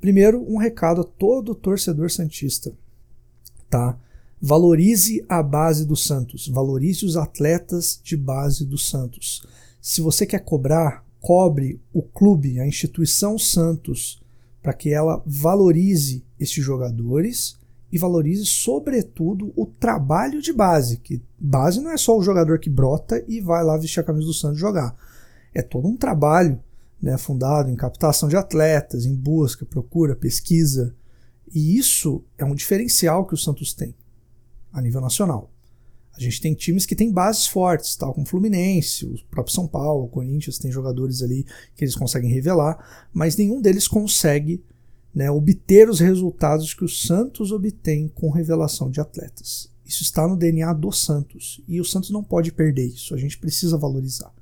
Primeiro, um recado a todo torcedor santista, tá? Valorize a base do Santos, valorize os atletas de base do Santos. Se você quer cobrar, cobre o clube, a instituição Santos, para que ela valorize esses jogadores e valorize, sobretudo, o trabalho de base. Que base não é só o jogador que brota e vai lá vestir a camisa do Santos jogar. É todo um trabalho né, fundado em captação de atletas, em busca, procura, pesquisa. E isso é um diferencial que o Santos tem a nível nacional. A gente tem times que têm bases fortes, tal como o Fluminense, o próprio São Paulo, o Corinthians tem jogadores ali que eles conseguem revelar, mas nenhum deles consegue né, obter os resultados que o Santos obtém com revelação de atletas. Isso está no DNA do Santos e o Santos não pode perder isso, a gente precisa valorizar.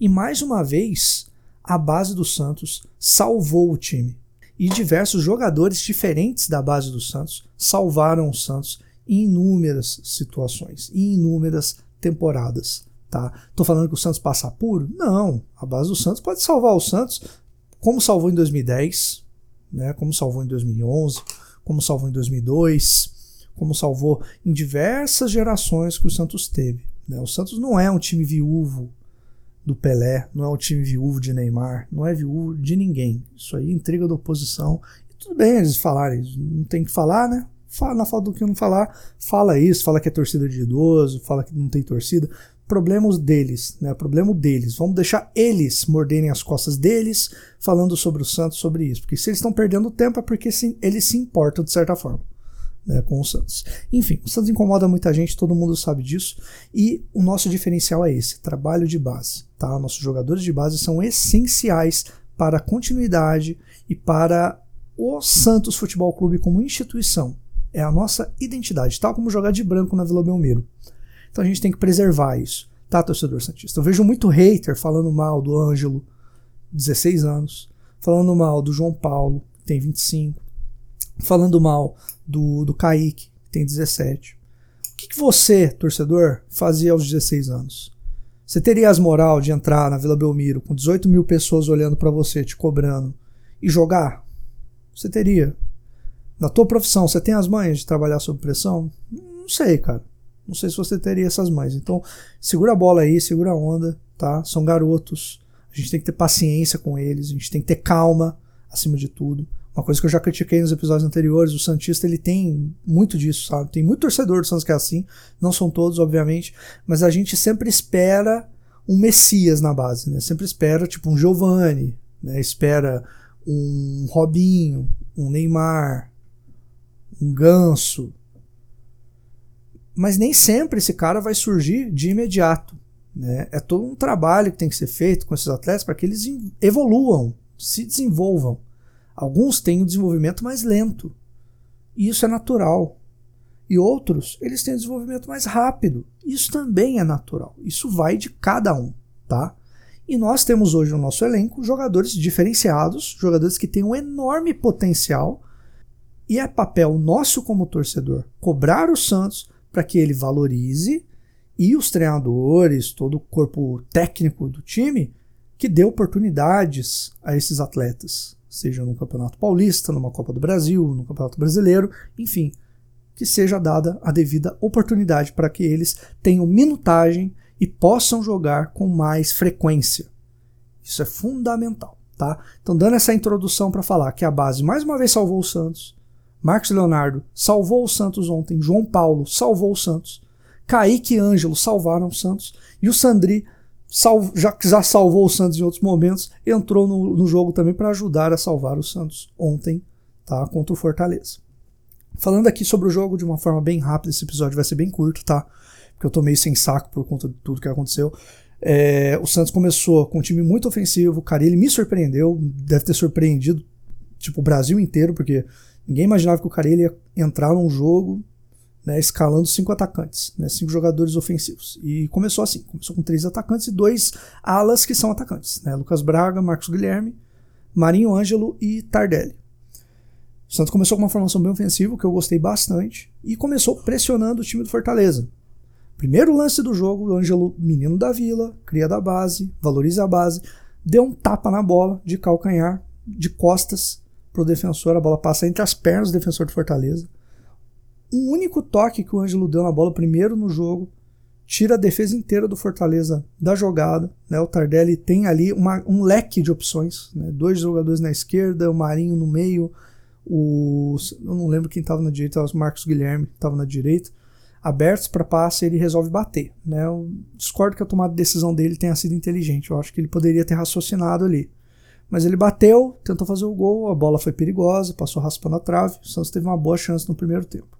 E mais uma vez, a base do Santos salvou o time. E diversos jogadores diferentes da base do Santos salvaram o Santos em inúmeras situações, em inúmeras temporadas. Tá? Tô falando que o Santos passa puro? Não. A base do Santos pode salvar o Santos, como salvou em 2010, né? como salvou em 2011, como salvou em 2002, como salvou em diversas gerações que o Santos teve. Né? O Santos não é um time viúvo do Pelé, não é um time viúvo de Neymar, não é viúvo de ninguém. Isso aí é intriga da oposição. E tudo bem eles falarem, não tem que falar, né? Fala, na falta do que não falar, fala isso, fala que é torcida de idoso, fala que não tem torcida. Problemas deles, né? Problema deles. Vamos deixar eles morderem as costas deles, falando sobre o Santos, sobre isso. Porque se eles estão perdendo tempo é porque eles se importam de certa forma. Né, com o Santos. Enfim, o Santos incomoda muita gente, todo mundo sabe disso, e o nosso diferencial é esse: trabalho de base. Tá? Nossos jogadores de base são essenciais para a continuidade e para o Santos Futebol Clube como instituição é a nossa identidade, tal como jogar de branco na Vila Belmiro. Então a gente tem que preservar isso, tá, torcedor Santista? Eu vejo muito hater falando mal do Ângelo, 16 anos, falando mal do João Paulo, que tem 25, falando mal do, do Kaique, que tem 17. O que, que você, torcedor, fazia aos 16 anos? Você teria as moral de entrar na Vila Belmiro com 18 mil pessoas olhando para você, te cobrando, e jogar? Você teria. Na tua profissão, você tem as manhas de trabalhar sob pressão? Não sei, cara. Não sei se você teria essas manhas. Então, segura a bola aí, segura a onda, tá? São garotos. A gente tem que ter paciência com eles, a gente tem que ter calma acima de tudo. Uma coisa que eu já critiquei nos episódios anteriores, o Santista ele tem muito disso, sabe? Tem muito torcedor do Santos que é assim, não são todos, obviamente, mas a gente sempre espera um Messias na base, né? Sempre espera, tipo, um Giovani, né? Espera um Robinho, um Neymar, um ganso. Mas nem sempre esse cara vai surgir de imediato. Né? É todo um trabalho que tem que ser feito com esses atletas para que eles evoluam, se desenvolvam. Alguns têm um desenvolvimento mais lento, e isso é natural. E outros, eles têm um desenvolvimento mais rápido. Isso também é natural. Isso vai de cada um, tá? E nós temos hoje no nosso elenco jogadores diferenciados, jogadores que têm um enorme potencial e é papel nosso como torcedor cobrar o Santos para que ele valorize e os treinadores, todo o corpo técnico do time, que dê oportunidades a esses atletas, seja no Campeonato Paulista, numa Copa do Brasil, no Campeonato Brasileiro, enfim, que seja dada a devida oportunidade para que eles tenham minutagem e possam jogar com mais frequência. Isso é fundamental, tá? Então, dando essa introdução para falar que a base mais uma vez salvou o Santos, Marcos Leonardo salvou o Santos ontem, João Paulo salvou o Santos, Kaique e Ângelo salvaram o Santos, e o Sandri, sal, já, já salvou o Santos em outros momentos, entrou no, no jogo também para ajudar a salvar o Santos ontem tá, contra o Fortaleza. Falando aqui sobre o jogo de uma forma bem rápida, esse episódio vai ser bem curto, tá? Porque eu tô meio sem saco por conta de tudo que aconteceu. É, o Santos começou com um time muito ofensivo, cara, ele me surpreendeu, deve ter surpreendido tipo o Brasil inteiro, porque Ninguém imaginava que o cara ia entrar num jogo né, escalando cinco atacantes, né, cinco jogadores ofensivos. E começou assim: começou com três atacantes e dois alas que são atacantes: né, Lucas Braga, Marcos Guilherme, Marinho Ângelo e Tardelli. O Santos começou com uma formação bem ofensiva, que eu gostei bastante, e começou pressionando o time do Fortaleza. Primeiro lance do jogo, o Ângelo, menino da vila, cria da base, valoriza a base, deu um tapa na bola de calcanhar, de costas, pro defensor, a bola passa entre as pernas do defensor do Fortaleza. Um único toque que o Ângelo deu na bola primeiro no jogo tira a defesa inteira do Fortaleza da jogada. Né? O Tardelli tem ali uma, um leque de opções. Né? Dois jogadores na esquerda, o Marinho no meio, o, eu não lembro quem estava na direita, o Marcos Guilherme estava na direita, abertos para passe, ele resolve bater. Né? Eu discordo que a tomada de decisão dele tenha sido inteligente. Eu acho que ele poderia ter raciocinado ali. Mas ele bateu, tentou fazer o gol, a bola foi perigosa, passou raspando a trave. O Santos teve uma boa chance no primeiro tempo.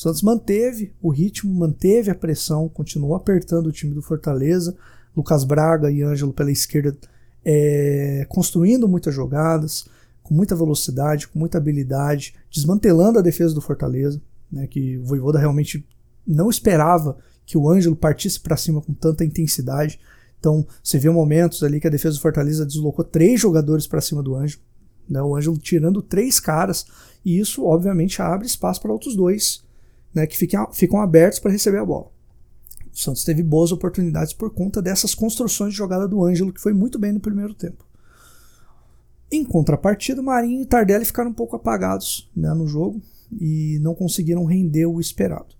Santos manteve o ritmo, manteve a pressão, continuou apertando o time do Fortaleza. Lucas Braga e Ângelo pela esquerda é, construindo muitas jogadas, com muita velocidade, com muita habilidade, desmantelando a defesa do Fortaleza, né, que o Voivoda realmente não esperava que o Ângelo partisse para cima com tanta intensidade. Então, você vê momentos ali que a defesa do Fortaleza deslocou três jogadores para cima do Ângelo, né, o Ângelo tirando três caras, e isso obviamente abre espaço para outros dois né, que fiquem, ficam abertos para receber a bola. O Santos teve boas oportunidades por conta dessas construções de jogada do Ângelo, que foi muito bem no primeiro tempo. Em contrapartida, Marinho e Tardelli ficaram um pouco apagados né, no jogo e não conseguiram render o esperado.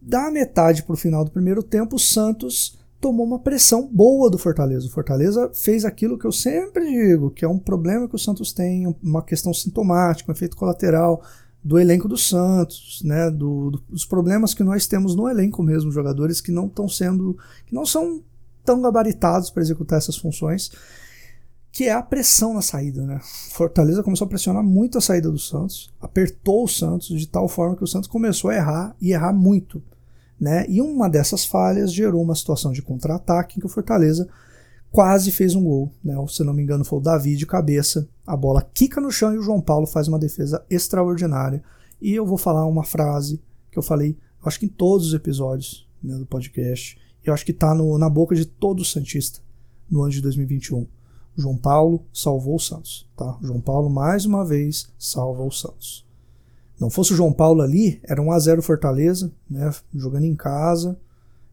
Da metade para o final do primeiro tempo, o Santos tomou uma pressão boa do Fortaleza. O Fortaleza fez aquilo que eu sempre digo, que é um problema que o Santos tem, uma questão sintomática, um efeito colateral do elenco do Santos, né, do, do, dos problemas que nós temos no elenco mesmo, jogadores que não estão sendo, que não são tão gabaritados para executar essas funções, que é a pressão na saída, né? Fortaleza começou a pressionar muito a saída do Santos, apertou o Santos de tal forma que o Santos começou a errar e errar muito, né? E uma dessas falhas gerou uma situação de contra-ataque em que o Fortaleza quase fez um gol. Né? Se não me engano, foi o Davi de cabeça. A bola quica no chão e o João Paulo faz uma defesa extraordinária. E eu vou falar uma frase que eu falei, acho que em todos os episódios né, do podcast. Eu acho que está na boca de todo Santista no ano de 2021. João Paulo salvou o Santos. Tá? João Paulo, mais uma vez, salva o Santos. Não fosse o João Paulo ali, era um a 0 Fortaleza, né, jogando em casa.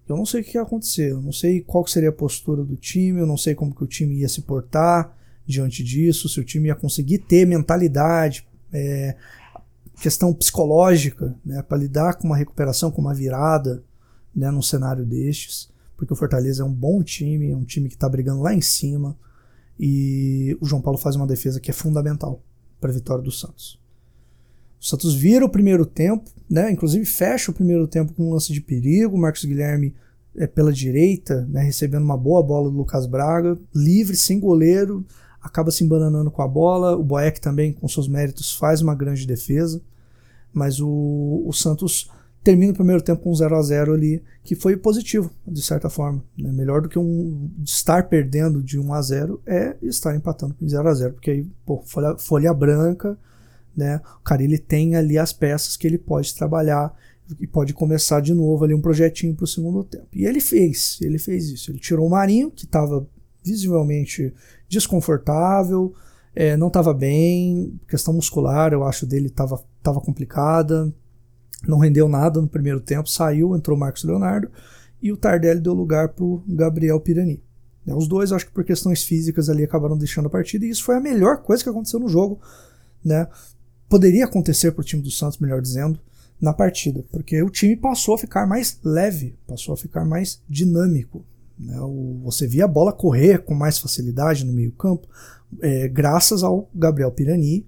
Eu não sei o que ia acontecer, eu não sei qual seria a postura do time, eu não sei como que o time ia se portar diante disso, se o time ia conseguir ter mentalidade, é, questão psicológica, né, para lidar com uma recuperação, com uma virada, né, num cenário destes, porque o Fortaleza é um bom time, é um time que está brigando lá em cima, e o João Paulo faz uma defesa que é fundamental para a vitória do Santos. O Santos vira o primeiro tempo, né? Inclusive fecha o primeiro tempo com um lance de perigo. O Marcos Guilherme é pela direita, né? recebendo uma boa bola do Lucas Braga, livre, sem goleiro, acaba se embananando com a bola. O Boeck também, com seus méritos, faz uma grande defesa. Mas o, o Santos termina o primeiro tempo com um 0 a 0 ali, que foi positivo, de certa forma. Né? Melhor do que um estar perdendo de 1 a 0 é estar empatando com 0 a 0 porque aí, pô, folha, folha branca né? O cara ele tem ali as peças que ele pode trabalhar e pode começar de novo ali um projetinho para o segundo tempo. E ele fez, ele fez isso. Ele tirou o Marinho, que estava visivelmente desconfortável, é, não estava bem, questão muscular, eu acho dele estava tava complicada, não rendeu nada no primeiro tempo, saiu, entrou o Marcos Leonardo e o Tardelli deu lugar para o Gabriel Pirani. Né, os dois, acho que por questões físicas ali acabaram deixando a partida e isso foi a melhor coisa que aconteceu no jogo, né? Poderia acontecer para o time do Santos, melhor dizendo, na partida, porque o time passou a ficar mais leve, passou a ficar mais dinâmico. Né? Você via a bola correr com mais facilidade no meio-campo, é, graças ao Gabriel Pirani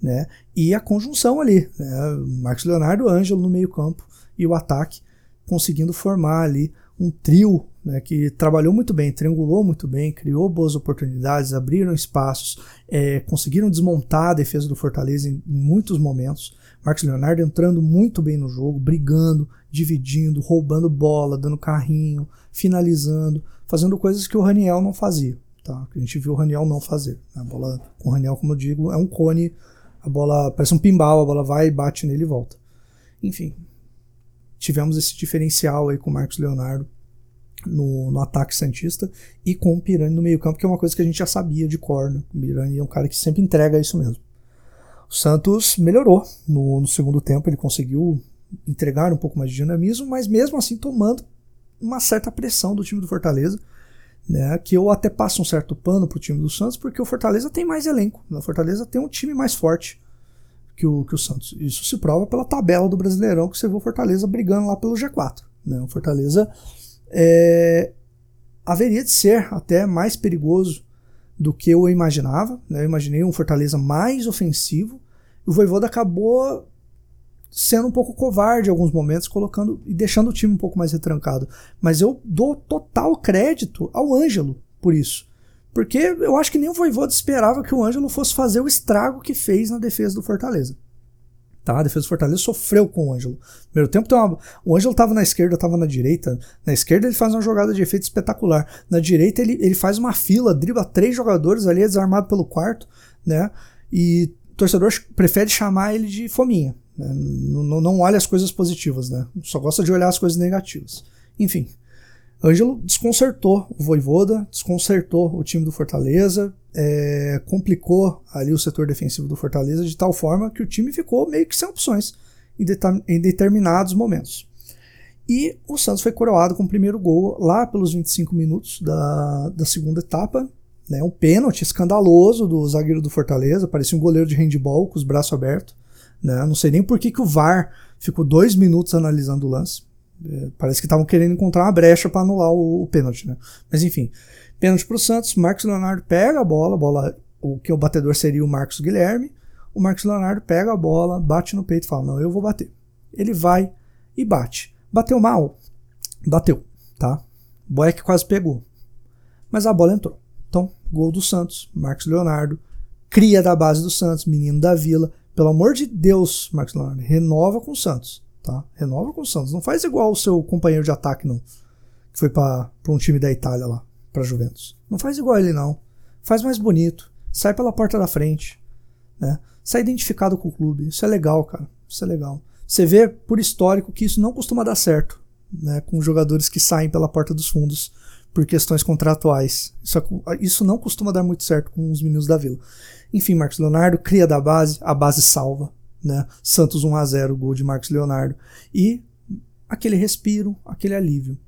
né? e a conjunção ali, né? Marcos Leonardo Ângelo no meio-campo e o ataque conseguindo formar ali um trio né, que trabalhou muito bem, triangulou muito bem, criou boas oportunidades, abriram espaços, é, conseguiram desmontar a defesa do Fortaleza em, em, muitos momentos. Marcos Leonardo entrando muito bem no jogo, brigando, dividindo, roubando bola, dando carrinho, finalizando, fazendo coisas que o Raniel não fazia. Tá? Que a gente viu o Raniel não fazer. A bola com o Raniel, como eu digo, é um cone, a bola parece um pimbal, a bola vai, bate nele e volta. Enfim, tivemos esse diferencial aí com o Marcos Leonardo no, no ataque Santista e com o Pirani no meio-campo, que é uma coisa que a gente já sabia de cor. Né? O Pirani é um cara que sempre entrega isso mesmo. O Santos melhorou no, no segundo tempo, ele conseguiu entregar um pouco mais de dinamismo, mas mesmo assim tomando uma certa pressão do time do Fortaleza. Né, que eu até passo um certo pano pro time do Santos, porque o Fortaleza tem mais elenco. Né? O Fortaleza tem um time mais forte. Que o, que o Santos. Isso se prova pela tabela do Brasileirão, que você viu o Fortaleza brigando lá pelo G4. Né? O Fortaleza é, haveria de ser até mais perigoso do que eu imaginava. Né? Eu imaginei um Fortaleza mais ofensivo. E o Voivoda acabou sendo um pouco covarde em alguns momentos, colocando e deixando o time um pouco mais retrancado. Mas eu dou total crédito ao Ângelo por isso. Porque eu acho que nem o Voivoda esperava que o Ângelo fosse fazer o estrago que fez na defesa do Fortaleza. Tá? A defesa do Fortaleza sofreu com o Ângelo. Primeiro tempo, uma... o Ângelo estava na esquerda, estava na direita. Na esquerda, ele faz uma jogada de efeito espetacular. Na direita, ele, ele faz uma fila, dribla três jogadores ali, é desarmado pelo quarto. Né? E o torcedor prefere chamar ele de fominha. Né? Não, não olha as coisas positivas, né? Só gosta de olhar as coisas negativas. Enfim, Ângelo desconcertou o Voivoda, desconcertou o time do Fortaleza, é, complicou ali o setor defensivo do Fortaleza de tal forma que o time ficou meio que sem opções em, em determinados momentos. E o Santos foi coroado com o primeiro gol lá pelos 25 minutos da, da segunda etapa. Né, um pênalti escandaloso do zagueiro do Fortaleza, parecia um goleiro de handball com os braços abertos. Né? Não sei nem por que, que o VAR ficou dois minutos analisando o lance. É, parece que estavam querendo encontrar uma brecha para anular o, o pênalti. Né? Mas enfim, pênalti para o Santos. Marcos Leonardo pega a bola, bola, o que o batedor seria o Marcos Guilherme. O Marcos Leonardo pega a bola, bate no peito e fala: Não, eu vou bater. Ele vai e bate. Bateu mal? Bateu, tá? Boeck quase pegou. Mas a bola entrou. Então, gol do Santos, Marcos Leonardo, cria da base do Santos, menino da Vila, pelo amor de Deus, Marcos Leonardo, renova com o Santos, tá? Renova com o Santos. Não faz igual o seu companheiro de ataque, não. Que foi para um time da Itália lá, para Juventus. Não faz igual ele, não. Faz mais bonito. Sai pela porta da frente, né? Sai identificado com o clube. Isso é legal, cara. Isso é legal. Você vê por histórico que isso não costuma dar certo, né? Com jogadores que saem pela porta dos fundos por questões contratuais. Isso, isso não costuma dar muito certo com os meninos da Vila. Enfim, Marcos Leonardo cria da base, a base salva. Né? Santos 1 a 0 gol de Marcos Leonardo. E aquele respiro, aquele alívio.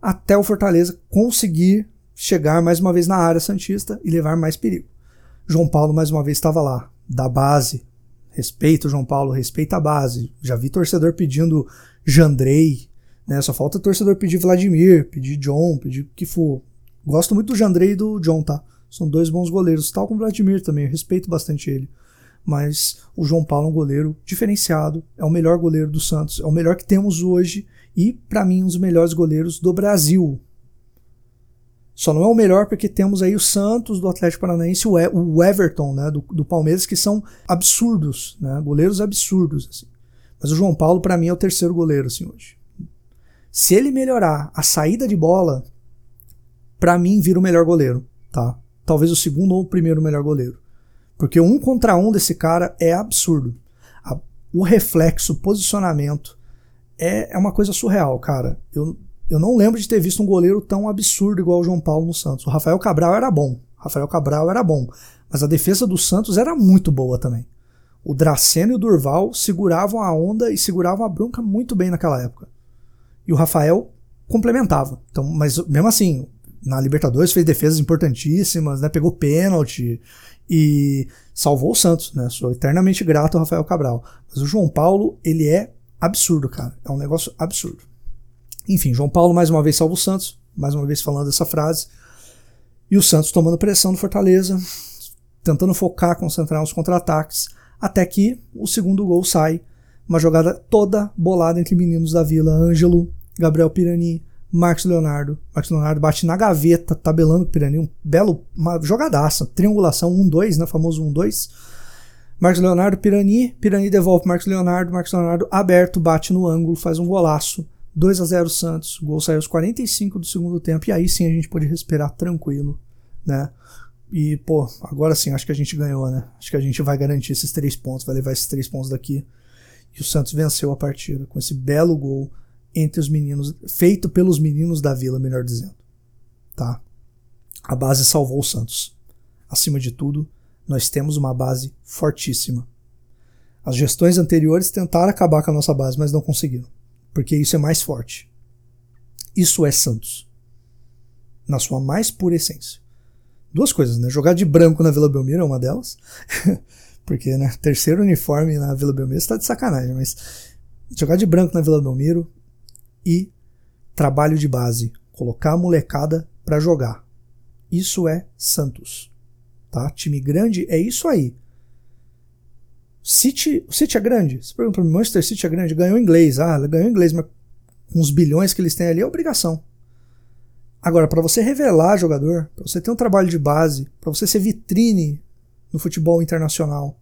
Até o Fortaleza conseguir chegar mais uma vez na área Santista e levar mais perigo. João Paulo mais uma vez estava lá, da base. Respeita o João Paulo, respeita a base. Já vi torcedor pedindo Jandrei, né? Só falta torcedor pedir Vladimir, pedir John, pedir o que for. Gosto muito do Jandrei e do John, tá? São dois bons goleiros, tal como o Vladimir também, respeito bastante ele. Mas o João Paulo é um goleiro diferenciado, é o melhor goleiro do Santos, é o melhor que temos hoje e, para mim, um dos melhores goleiros do Brasil. Só não é o melhor porque temos aí o Santos do Atlético Paranaense e o Everton né, do, do Palmeiras, que são absurdos, né, goleiros absurdos. Assim. Mas o João Paulo, para mim, é o terceiro goleiro assim, hoje. Se ele melhorar a saída de bola, para mim, vira o melhor goleiro. Tá? talvez o segundo ou o primeiro melhor goleiro. Porque um contra um desse cara é absurdo. A, o reflexo, o posicionamento é, é uma coisa surreal, cara. Eu, eu não lembro de ter visto um goleiro tão absurdo igual o João Paulo no Santos. O Rafael Cabral era bom. Rafael Cabral era bom. Mas a defesa do Santos era muito boa também. O Draceno e o Durval seguravam a onda e seguravam a bronca muito bem naquela época. E o Rafael complementava. Então, mas mesmo assim, na Libertadores fez defesas importantíssimas, né? Pegou pênalti e salvou o Santos, né? Sou eternamente grato ao Rafael Cabral. Mas o João Paulo, ele é absurdo, cara. É um negócio absurdo. Enfim, João Paulo mais uma vez salva o Santos, mais uma vez falando essa frase. E o Santos tomando pressão do Fortaleza, tentando focar, concentrar nos contra-ataques, até que o segundo gol sai. Uma jogada toda bolada entre meninos da Vila, Ângelo, Gabriel Pirani, Marcos Leonardo. Marcos Leonardo bate na gaveta, tabelando o Pirani. Um belo, uma jogadaça. Triangulação 1-2, né? Famoso 1-2. Marcos Leonardo, Pirani. Pirani devolve Marcos Leonardo. Marcos Leonardo aberto, bate no ângulo, faz um golaço. 2 a 0 Santos. O gol saiu aos 45 do segundo tempo. E aí sim a gente pode respirar tranquilo, né? E, pô, agora sim, acho que a gente ganhou, né? Acho que a gente vai garantir esses três pontos, vai levar esses três pontos daqui. E o Santos venceu a partida com esse belo gol entre os meninos, feito pelos meninos da vila, melhor dizendo. Tá? A base salvou o Santos. Acima de tudo, nós temos uma base fortíssima. As gestões anteriores tentaram acabar com a nossa base, mas não conseguiram, porque isso é mais forte. Isso é Santos, na sua mais pura essência. Duas coisas, né? Jogar de branco na Vila Belmiro é uma delas. porque, né, terceiro uniforme na Vila Belmiro está de sacanagem, mas jogar de branco na Vila Belmiro e trabalho de base, colocar a molecada para jogar. Isso é Santos. Tá? Time grande é isso aí. City, City é grande? Você pergunta para mim, Manchester City é grande? Ganhou inglês. Ah, ganhou inglês, mas com os bilhões que eles têm ali é obrigação. Agora, para você revelar jogador, para você ter um trabalho de base, para você ser vitrine no futebol internacional,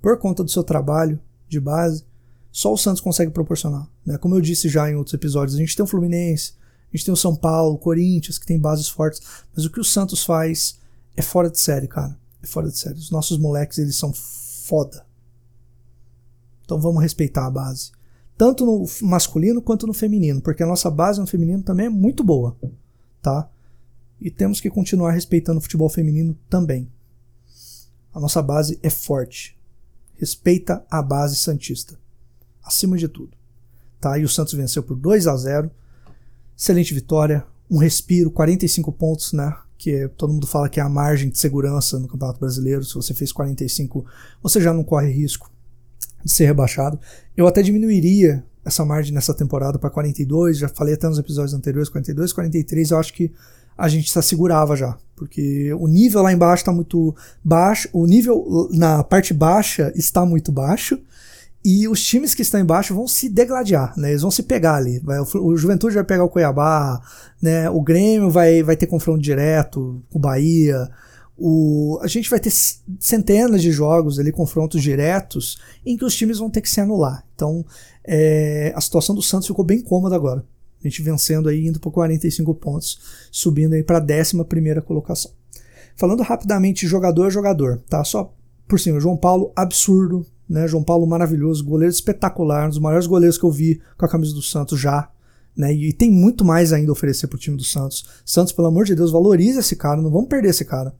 por conta do seu trabalho de base, só o Santos consegue proporcionar. Né? Como eu disse já em outros episódios, a gente tem o Fluminense, a gente tem o São Paulo, o Corinthians, que tem bases fortes, mas o que o Santos faz é fora de série, cara. É fora de série. Os nossos moleques, eles são foda. Então vamos respeitar a base. Tanto no masculino quanto no feminino, porque a nossa base no feminino também é muito boa tá? E temos que continuar respeitando o futebol feminino também. A nossa base é forte. Respeita a base santista, acima de tudo. Tá? E o Santos venceu por 2 a 0. Excelente vitória, um respiro, 45 pontos, né? Que todo mundo fala que é a margem de segurança no Campeonato Brasileiro. Se você fez 45, você já não corre risco de ser rebaixado. Eu até diminuiria essa margem nessa temporada para 42, já falei até nos episódios anteriores, 42, 43, eu acho que a gente se segurava já, porque o nível lá embaixo está muito baixo, o nível na parte baixa está muito baixo, e os times que estão embaixo vão se degladiar, né? Eles vão se pegar ali. Vai, o Juventude vai pegar o Cuiabá, né? O Grêmio vai, vai ter confronto direto com o Bahia. O, a gente vai ter centenas de jogos ali, confrontos diretos, em que os times vão ter que se anular. Então, é, a situação do Santos ficou bem cômoda agora. A gente vencendo aí, indo para 45 pontos, subindo aí para a 11 colocação. Falando rapidamente jogador a jogador, tá? Só por cima, João Paulo, absurdo, né? João Paulo maravilhoso, goleiro espetacular, um dos maiores goleiros que eu vi com a camisa do Santos já. Né? E tem muito mais ainda a oferecer pro time do Santos. Santos, pelo amor de Deus, valoriza esse cara, não vamos perder esse cara.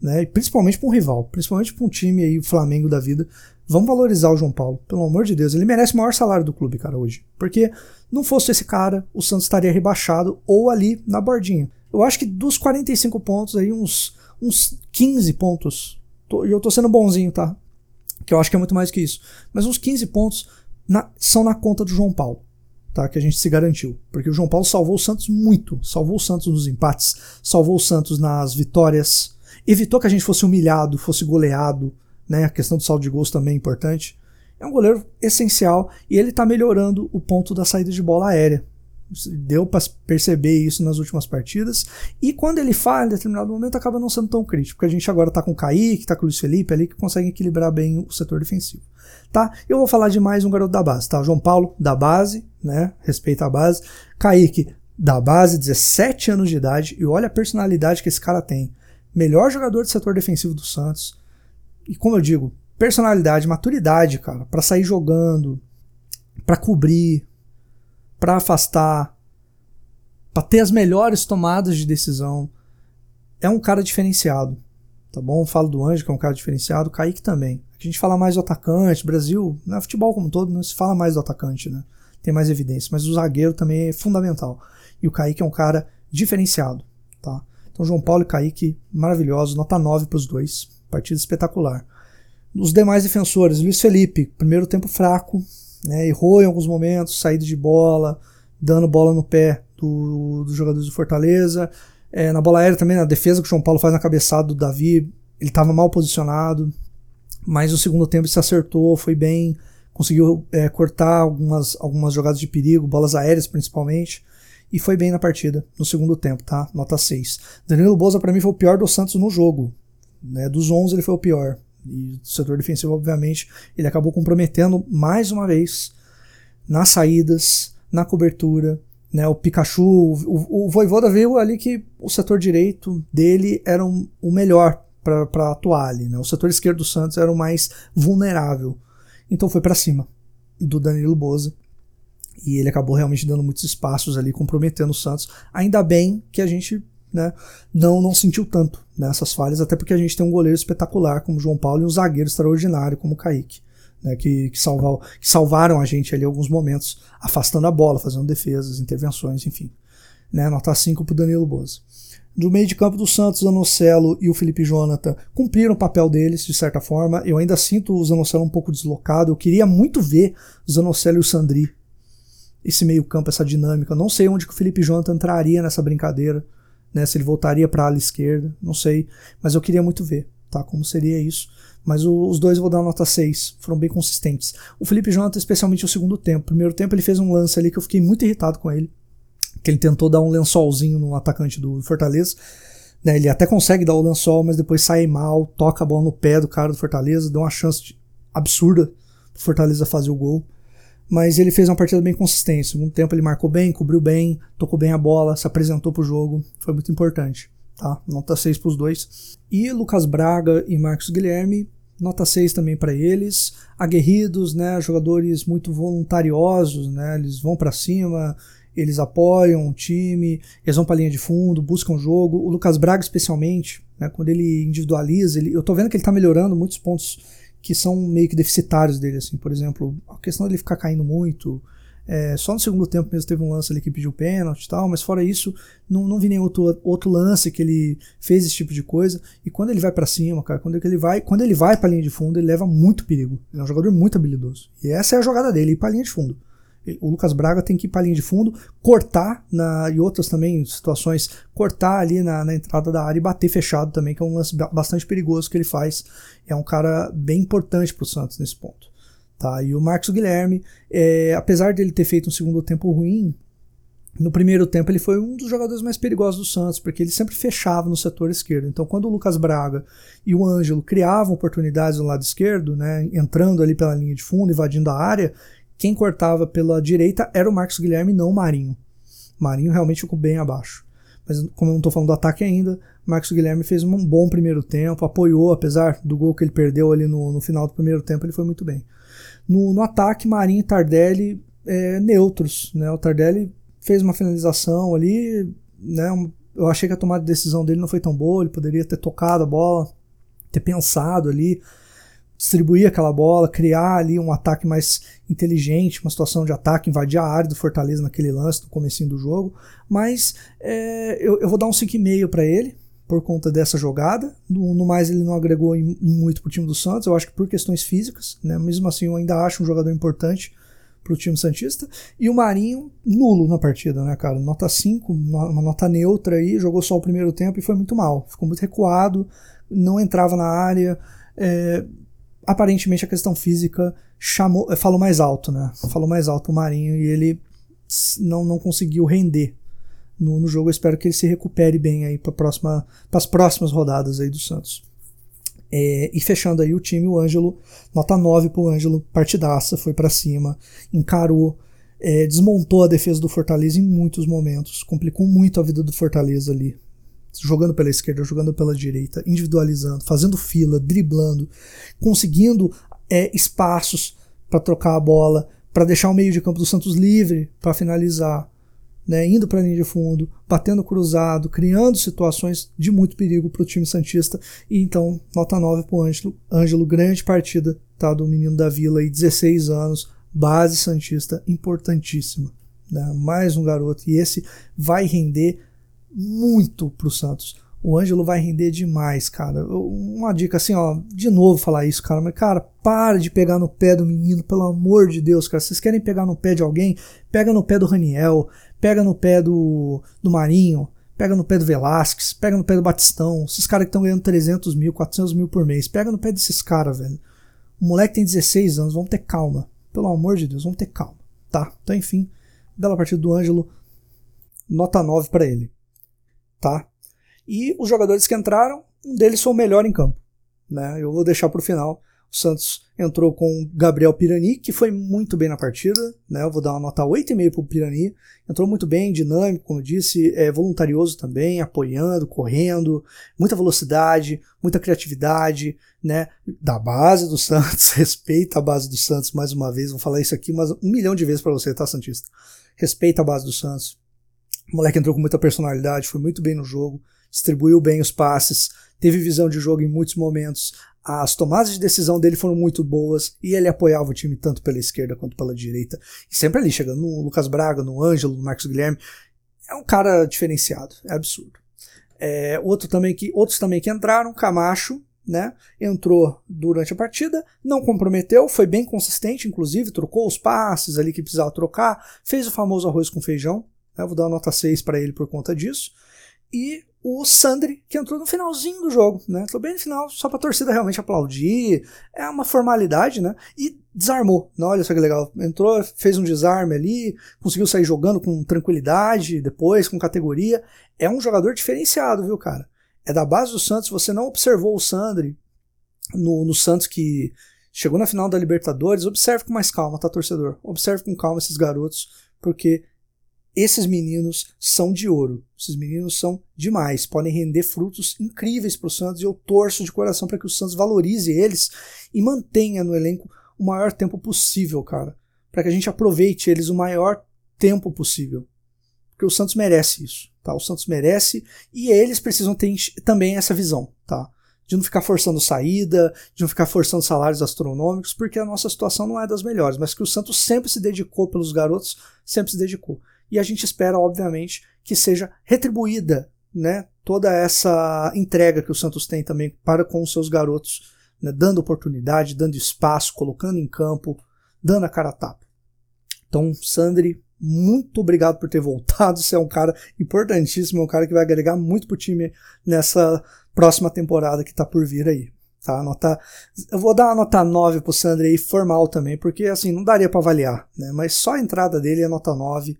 Né? Principalmente para um rival, principalmente para um time aí, Flamengo da vida. Vamos valorizar o João Paulo, pelo amor de Deus. Ele merece o maior salário do clube, cara, hoje. Porque não fosse esse cara, o Santos estaria rebaixado ou ali na bordinha. Eu acho que dos 45 pontos aí, uns, uns 15 pontos. E eu tô sendo bonzinho, tá? Que eu acho que é muito mais que isso. Mas uns 15 pontos na, são na conta do João Paulo. Tá, que a gente se garantiu. Porque o João Paulo salvou o Santos muito. Salvou o Santos nos empates, salvou o Santos nas vitórias, evitou que a gente fosse humilhado, fosse goleado né? A questão do saldo de gols também é importante. É um goleiro essencial e ele está melhorando o ponto da saída de bola aérea. Deu para perceber isso nas últimas partidas. E quando ele falha, em determinado momento, acaba não sendo tão crítico. Porque a gente agora está com o Kaique, está com o Luiz Felipe ali, que conseguem equilibrar bem o setor defensivo. Tá? Eu vou falar de mais um garoto da base, tá? João Paulo, da base, né? Respeita a base. Kaique, da base, 17 anos de idade. E olha a personalidade que esse cara tem. Melhor jogador do setor defensivo do Santos e como eu digo, personalidade, maturidade, cara, para sair jogando, para cobrir, para afastar, para ter as melhores tomadas de decisão. É um cara diferenciado, tá bom? Falo do Anjo, que é um cara diferenciado, Kaique também. A gente fala mais do atacante, Brasil, no é futebol como um todo, não se fala mais do atacante, né? Tem mais evidência, mas o zagueiro também é fundamental. E o Kaique é um cara diferenciado, tá? Então João Paulo e Kaique, maravilhosos, nota 9 para os dois. Partida espetacular. Os demais defensores, Luiz Felipe, primeiro tempo fraco, né, errou em alguns momentos, saída de bola, dando bola no pé do, dos jogadores do Fortaleza. É, na bola aérea também, na defesa que o João Paulo faz na cabeçada do Davi, ele estava mal posicionado, mas no segundo tempo se acertou, foi bem, conseguiu é, cortar algumas, algumas jogadas de perigo, bolas aéreas principalmente, e foi bem na partida, no segundo tempo, tá? Nota 6. Danilo Boza para mim foi o pior do Santos no jogo. Né? Dos 11 ele foi o pior. E o setor defensivo, obviamente, ele acabou comprometendo mais uma vez nas saídas, na cobertura. Né? O Pikachu, o, o Voivoda viu ali que o setor direito dele era um, o melhor para atuar ali. Né? O setor esquerdo do Santos era o mais vulnerável. Então foi para cima do Danilo Boza. E ele acabou realmente dando muitos espaços ali, comprometendo o Santos. Ainda bem que a gente né, não, não sentiu tanto nessas falhas, até porque a gente tem um goleiro espetacular como João Paulo e um zagueiro extraordinário como o Kaique, né, que, que, salvar, que salvaram a gente ali alguns momentos, afastando a bola, fazendo defesas, intervenções, enfim. Né, nota 5 para Danilo Boza. Do meio de campo do Santos, o Zanocelo e o Felipe Jonathan cumpriram o papel deles, de certa forma. Eu ainda sinto o Zanocelo um pouco deslocado. Eu queria muito ver o Zanocelo e o Sandri. Esse meio campo, essa dinâmica. Não sei onde que o Felipe Jonathan entraria nessa brincadeira. Né, se ele voltaria para a ala esquerda, não sei. Mas eu queria muito ver tá, como seria isso. Mas o, os dois vou dar nota 6, foram bem consistentes. O Felipe Jonathan, especialmente o segundo tempo. Primeiro tempo ele fez um lance ali que eu fiquei muito irritado com ele que ele tentou dar um lençolzinho no atacante do Fortaleza. Né, ele até consegue dar o lençol, mas depois sai mal, toca a bola no pé do cara do Fortaleza, deu uma chance de, absurda pro Fortaleza fazer o gol. Mas ele fez uma partida bem consistente. No segundo tempo ele marcou bem, cobriu bem, tocou bem a bola, se apresentou pro jogo. Foi muito importante. Tá? Nota 6 pros dois. E Lucas Braga e Marcos Guilherme, nota 6 também para eles. Aguerridos, né? Jogadores muito voluntariosos, né? Eles vão para cima, eles apoiam o time, eles vão para a linha de fundo, buscam o jogo. O Lucas Braga, especialmente, né, quando ele individualiza, ele, eu tô vendo que ele está melhorando muitos pontos que são meio que deficitários dele, assim, por exemplo, a questão dele ficar caindo muito. É, só no segundo tempo mesmo teve um lance ali que pediu pênalti e tal, mas fora isso, não, não vi nenhum outro, outro lance que ele fez esse tipo de coisa. E quando ele vai para cima, cara, quando ele vai, quando ele vai para linha de fundo, ele leva muito perigo. Ele é um jogador muito habilidoso. E essa é a jogada dele, ir para linha de fundo. O Lucas Braga tem que ir para a linha de fundo, cortar, na, e outras também situações, cortar ali na, na, entrada da área e bater fechado também, que é um lance bastante perigoso que ele faz. É um cara bem importante para o Santos nesse ponto. Tá? E o Marcos Guilherme, é, apesar dele ter feito um segundo tempo ruim, no primeiro tempo ele foi um dos jogadores mais perigosos do Santos, porque ele sempre fechava no setor esquerdo. Então, quando o Lucas Braga e o Ângelo criavam oportunidades no lado esquerdo, né, entrando ali pela linha de fundo, invadindo a área, quem cortava pela direita era o Marcos Guilherme, não o Marinho. Marinho realmente ficou bem abaixo. Mas como eu não estou falando do ataque ainda, Marcos Guilherme fez um bom primeiro tempo, apoiou, apesar do gol que ele perdeu ali no, no final do primeiro tempo, ele foi muito bem. No, no ataque, Marinho e Tardelli é, neutros. Né? O Tardelli fez uma finalização ali, né? eu achei que a tomada de decisão dele não foi tão boa, ele poderia ter tocado a bola, ter pensado ali, distribuir aquela bola, criar ali um ataque mais inteligente, uma situação de ataque, invadir a área do Fortaleza naquele lance, no comecinho do jogo. Mas é, eu, eu, vou dar um 5,5 para ele, por conta dessa jogada. No, no mais, ele não agregou em, em muito para o time do Santos, eu acho que por questões físicas. Né? Mesmo assim, eu ainda acho um jogador importante para o time Santista. E o Marinho, nulo na partida, né, cara? Nota 5, uma nota neutra aí, jogou só o primeiro tempo e foi muito mal. Ficou muito recuado, não entrava na área. É, aparentemente a questão física chamou, falou mais alto, né? Falou mais alto o Marinho e ele não, não conseguiu render no, no jogo. Eu espero que ele se recupere bem aí para próxima, as próximas rodadas aí do Santos. É, e fechando aí o time, o Ângelo, nota 9 pro Ângelo, partidaça, foi para cima, encarou, é, desmontou a defesa do Fortaleza em muitos momentos, complicou muito a vida do Fortaleza ali jogando pela esquerda, jogando pela direita, individualizando, fazendo fila, driblando, conseguindo é, espaços para trocar a bola, para deixar o meio de campo do Santos livre para finalizar, né, indo para a linha de fundo, batendo cruzado, criando situações de muito perigo para o time Santista. E então, nota 9 para o Ângelo, Ângelo, grande partida tá, do menino da Vila, aí, 16 anos, base Santista importantíssima. Né, mais um garoto, e esse vai render muito pro Santos. O Ângelo vai render demais, cara. Uma dica assim, ó, de novo falar isso, cara, mas cara, para de pegar no pé do menino, pelo amor de Deus, cara. Vocês querem pegar no pé de alguém? Pega no pé do Raniel, pega no pé do, do Marinho, pega no pé do Velasquez, pega no pé do Batistão. Esses caras que estão ganhando 300 mil, 400 mil por mês, pega no pé desses caras, velho. O moleque tem 16 anos, vamos ter calma. Pelo amor de Deus, vamos ter calma, tá? Então, enfim, bela partida do Ângelo, nota 9 para ele tá? E os jogadores que entraram, um deles foi o melhor em campo, né? Eu vou deixar para o final. O Santos entrou com Gabriel Pirani, que foi muito bem na partida, né? Eu vou dar uma nota 8,5 para o Pirani. Entrou muito bem, dinâmico, como eu disse, é voluntarioso também, apoiando, correndo, muita velocidade, muita criatividade, né? Da base do Santos, respeita a base do Santos mais uma vez. Vou falar isso aqui mas um milhão de vezes para você, tá, Santista? Respeita a base do Santos. O moleque entrou com muita personalidade, foi muito bem no jogo, distribuiu bem os passes, teve visão de jogo em muitos momentos. As tomadas de decisão dele foram muito boas e ele apoiava o time tanto pela esquerda quanto pela direita. E sempre ali, chegando no Lucas Braga, no Ângelo, no Marcos Guilherme. É um cara diferenciado, é absurdo. É, outro também que, outros também que entraram, Camacho, né? Entrou durante a partida, não comprometeu, foi bem consistente, inclusive, trocou os passes ali que precisava trocar, fez o famoso arroz com feijão. Né? Vou dar uma nota 6 para ele por conta disso. E o Sandri, que entrou no finalzinho do jogo, né? Entrou bem no final, só pra torcida realmente aplaudir. É uma formalidade, né? E desarmou. Não, olha só que legal. Entrou, fez um desarme ali, conseguiu sair jogando com tranquilidade, depois com categoria. É um jogador diferenciado, viu, cara? É da base do Santos. Você não observou o Sandri no, no Santos que chegou na final da Libertadores. Observe com mais calma, tá, torcedor? Observe com calma esses garotos, porque esses meninos são de ouro. Esses meninos são demais, podem render frutos incríveis para o Santos e eu torço de coração para que o Santos valorize eles e mantenha no elenco o maior tempo possível, cara, para que a gente aproveite eles o maior tempo possível. Porque o Santos merece isso, tá? O Santos merece e eles precisam ter também essa visão, tá? De não ficar forçando saída, de não ficar forçando salários astronômicos, porque a nossa situação não é das melhores, mas que o Santos sempre se dedicou pelos garotos, sempre se dedicou e a gente espera, obviamente, que seja retribuída né, toda essa entrega que o Santos tem também para com os seus garotos, né, dando oportunidade, dando espaço, colocando em campo, dando a cara a tapa. Então, Sandri, muito obrigado por ter voltado. Você é um cara importantíssimo, é um cara que vai agregar muito pro time nessa próxima temporada que tá por vir aí. Tá? Nota, eu vou dar uma nota 9 pro Sandri aí, formal também, porque assim, não daria para avaliar, né? Mas só a entrada dele é nota 9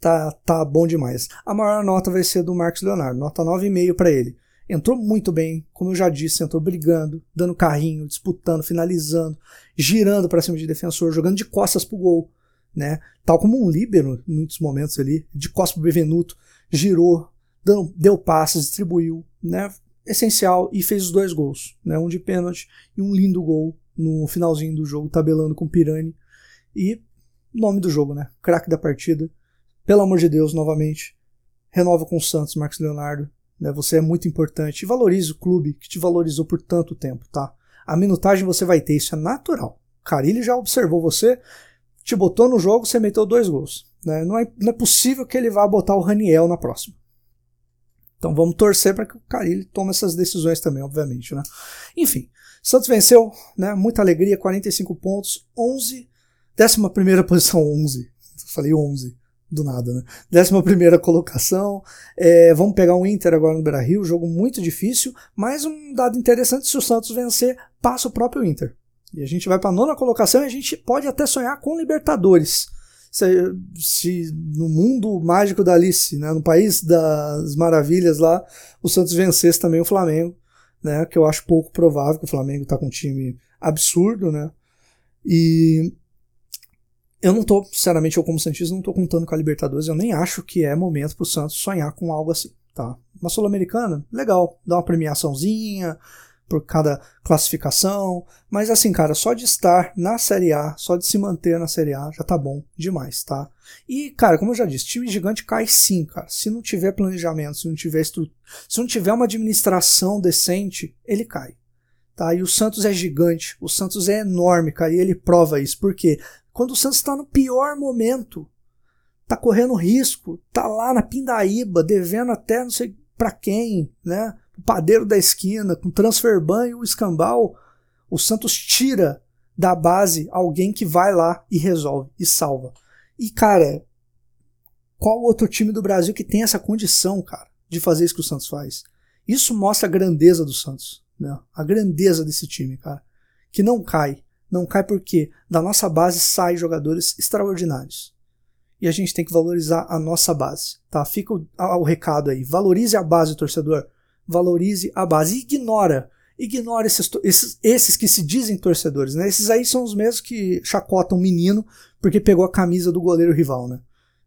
tá, tá bom demais. A maior nota vai ser do Marcos Leonardo, nota 9,5 para ele. Entrou muito bem, como eu já disse, entrou brigando, dando carrinho, disputando, finalizando, girando para cima de defensor, jogando de costas pro gol, né? Tal como um líbero em muitos momentos ali, de costas pro Bevenuto, girou, dando, deu passes, distribuiu, né? Essencial e fez os dois gols, né? Um de pênalti e um lindo gol no finalzinho do jogo, tabelando com o Pirani. E nome do jogo, né? Craque da partida. Pelo amor de Deus, novamente, renova com o Santos, Marcos Leonardo. Né? Você é muito importante. E valorize o clube que te valorizou por tanto tempo, tá? A minutagem você vai ter, isso é natural. Carilli já observou você, te botou no jogo, você meteu dois gols. Né? Não, é, não é possível que ele vá botar o Raniel na próxima. Então vamos torcer para que o Carilli tome essas decisões também, obviamente. Né? Enfim, Santos venceu, né? muita alegria, 45 pontos, 11, 11 posição 11. Falei 11 do nada, né? Décima primeira colocação. É, vamos pegar um Inter agora no Beira Rio, jogo muito difícil, mas um dado interessante: se o Santos vencer, passa o próprio Inter. E a gente vai para a nona colocação e a gente pode até sonhar com Libertadores. Se, se, no mundo mágico da Alice, né, no país das maravilhas lá, o Santos vencesse também o Flamengo, né, que eu acho pouco provável, que o Flamengo está com um time absurdo, né, e eu não tô, sinceramente, eu como Santista não tô contando com a Libertadores, eu nem acho que é momento pro Santos sonhar com algo assim, tá? Uma Sul-Americana, legal, dá uma premiaçãozinha por cada classificação, mas assim, cara, só de estar na Série A, só de se manter na Série A, já tá bom demais, tá? E, cara, como eu já disse, time gigante cai sim, cara. Se não tiver planejamento, se não tiver estrutura, se não tiver uma administração decente, ele cai. Tá? E o Santos é gigante, o Santos é enorme, cara, e ele prova isso. Por quê? Quando o Santos está no pior momento, tá correndo risco, tá lá na pindaíba, devendo até não sei para quem, né? O padeiro da esquina, com transfer ban e o escambau, o Santos tira da base alguém que vai lá e resolve e salva. E cara, qual outro time do Brasil que tem essa condição, cara, de fazer isso que o Santos faz? Isso mostra a grandeza do Santos, né? A grandeza desse time, cara, que não cai, não cai porque da nossa base saem jogadores extraordinários. E a gente tem que valorizar a nossa base, tá? Fica o, o recado aí. Valorize a base, torcedor. Valorize a base. ignora. Ignora esses, esses, esses que se dizem torcedores, né? Esses aí são os mesmos que chacotam o menino porque pegou a camisa do goleiro rival, né?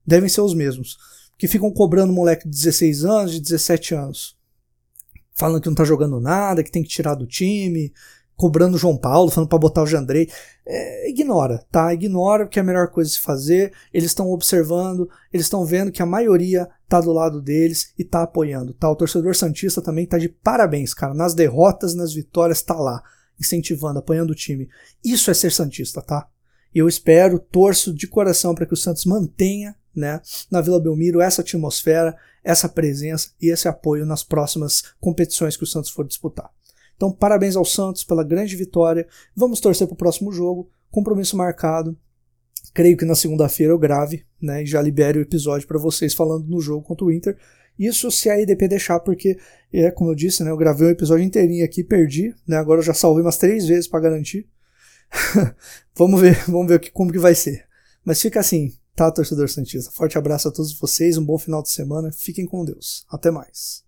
Devem ser os mesmos. Que ficam cobrando moleque de 16 anos, de 17 anos. Falando que não tá jogando nada, que tem que tirar do time, cobrando João Paulo, falando para botar o Jandrei. É, ignora, tá? Ignora que é a melhor coisa a se fazer. Eles estão observando, eles estão vendo que a maioria tá do lado deles e tá apoiando, tá? O torcedor santista também tá de parabéns, cara. Nas derrotas, nas vitórias, tá lá, incentivando, apoiando o time. Isso é ser santista, tá? Eu espero, torço de coração para que o Santos mantenha, né, na Vila Belmiro essa atmosfera, essa presença e esse apoio nas próximas competições que o Santos for disputar. Então, parabéns ao Santos pela grande vitória. Vamos torcer para o próximo jogo. Compromisso marcado. Creio que na segunda-feira eu grave, né? E já libere o episódio para vocês falando no jogo contra o Inter. Isso se a EDP deixar, porque, é como eu disse, né? Eu gravei um episódio inteirinho aqui, perdi, né? Agora eu já salvei umas três vezes para garantir. vamos ver, vamos ver como que vai ser. Mas fica assim, tá, torcedor Santista? Forte abraço a todos vocês, um bom final de semana, fiquem com Deus. Até mais.